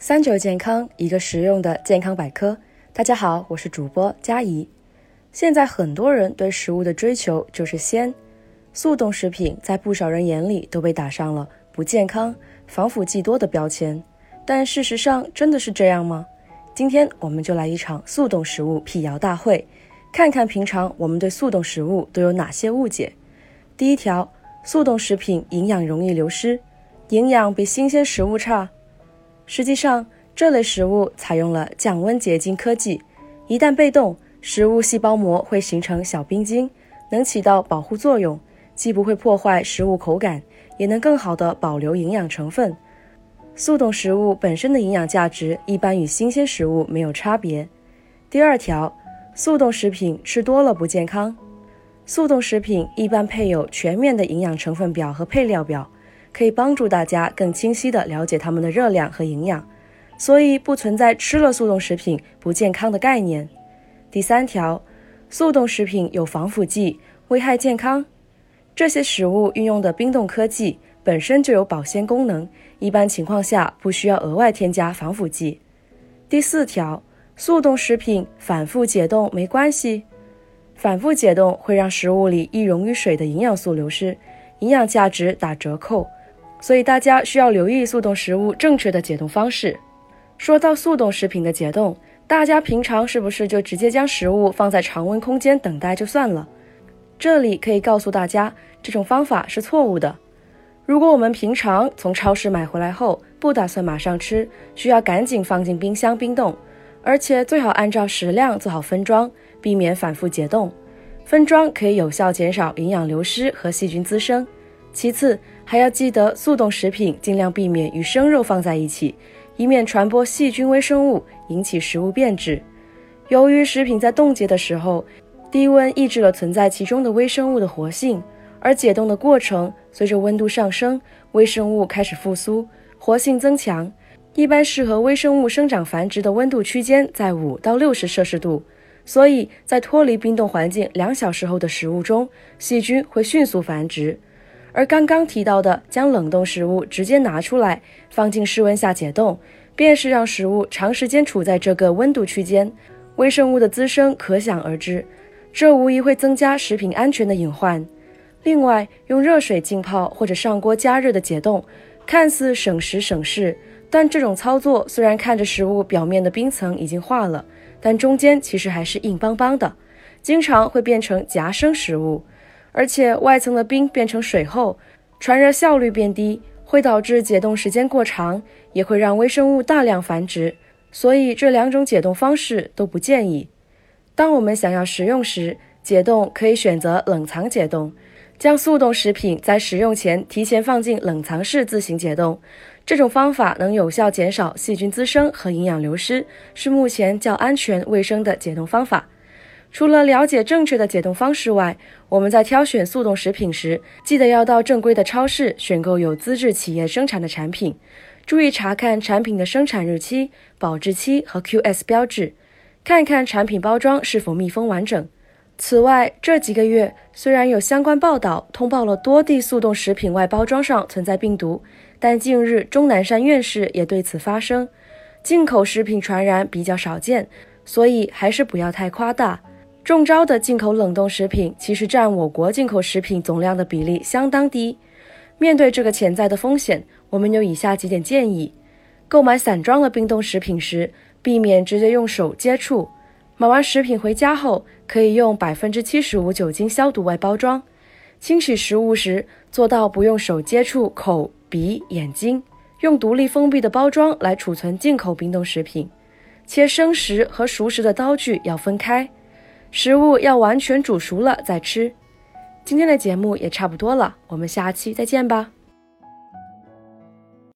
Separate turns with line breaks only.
三九健康，一个实用的健康百科。大家好，我是主播佳怡。现在很多人对食物的追求就是鲜，速冻食品在不少人眼里都被打上了不健康、防腐剂多的标签。但事实上，真的是这样吗？今天我们就来一场速冻食物辟谣大会，看看平常我们对速冻食物都有哪些误解。第一条，速冻食品营养容易流失，营养比新鲜食物差。实际上，这类食物采用了降温结晶科技，一旦被冻，食物细胞膜会形成小冰晶，能起到保护作用，既不会破坏食物口感，也能更好的保留营养成分。速冻食物本身的营养价值一般与新鲜食物没有差别。第二条，速冻食品吃多了不健康。速冻食品一般配有全面的营养成分表和配料表。可以帮助大家更清晰地了解它们的热量和营养，所以不存在吃了速冻食品不健康的概念。第三条，速冻食品有防腐剂，危害健康。这些食物运用的冰冻科技本身就有保鲜功能，一般情况下不需要额外添加防腐剂。第四条，速冻食品反复解冻没关系，反复解冻会让食物里易溶于水的营养素流失，营养价值打折扣。所以大家需要留意速冻食物正确的解冻方式。说到速冻食品的解冻，大家平常是不是就直接将食物放在常温空间等待就算了？这里可以告诉大家，这种方法是错误的。如果我们平常从超市买回来后不打算马上吃，需要赶紧放进冰箱冰冻，而且最好按照食量做好分装，避免反复解冻。分装可以有效减少营养流失和细菌滋生。其次，还要记得速冻食品尽量避免与生肉放在一起，以免传播细菌微生物，引起食物变质。由于食品在冻结的时候，低温抑制了存在其中的微生物的活性，而解冻的过程随着温度上升，微生物开始复苏，活性增强。一般适合微生物生长繁殖的温度区间在五到六十摄氏度，所以在脱离冰冻环境两小时后的食物中，细菌会迅速繁殖。而刚刚提到的将冷冻食物直接拿出来放进室温下解冻，便是让食物长时间处在这个温度区间，微生物的滋生可想而知，这无疑会增加食品安全的隐患。另外，用热水浸泡或者上锅加热的解冻，看似省时省事，但这种操作虽然看着食物表面的冰层已经化了，但中间其实还是硬邦邦的，经常会变成夹生食物。而且外层的冰变成水后，传热效率变低，会导致解冻时间过长，也会让微生物大量繁殖。所以这两种解冻方式都不建议。当我们想要食用时，解冻可以选择冷藏解冻，将速冻食品在食用前提前放进冷藏室自行解冻。这种方法能有效减少细菌滋生和营养流失，是目前较安全卫生的解冻方法。除了了解正确的解冻方式外，我们在挑选速冻食品时，记得要到正规的超市选购有资质企业生产的产品，注意查看产品的生产日期、保质期和 QS 标志，看看产品包装是否密封完整。此外，这几个月虽然有相关报道通报了多地速冻食品外包装上存在病毒，但近日钟南山院士也对此发声，进口食品传染比较少见，所以还是不要太夸大。中招的进口冷冻食品其实占我国进口食品总量的比例相当低。面对这个潜在的风险，我们有以下几点建议：购买散装的冰冻食品时，避免直接用手接触；买完食品回家后，可以用百分之七十五酒精消毒外包装；清洗食物时，做到不用手接触口、鼻、眼睛；用独立封闭的包装来储存进口冰冻食品；切生食和熟食的刀具要分开。食物要完全煮熟了再吃。今天的节目也差不多了，我们下期再见吧。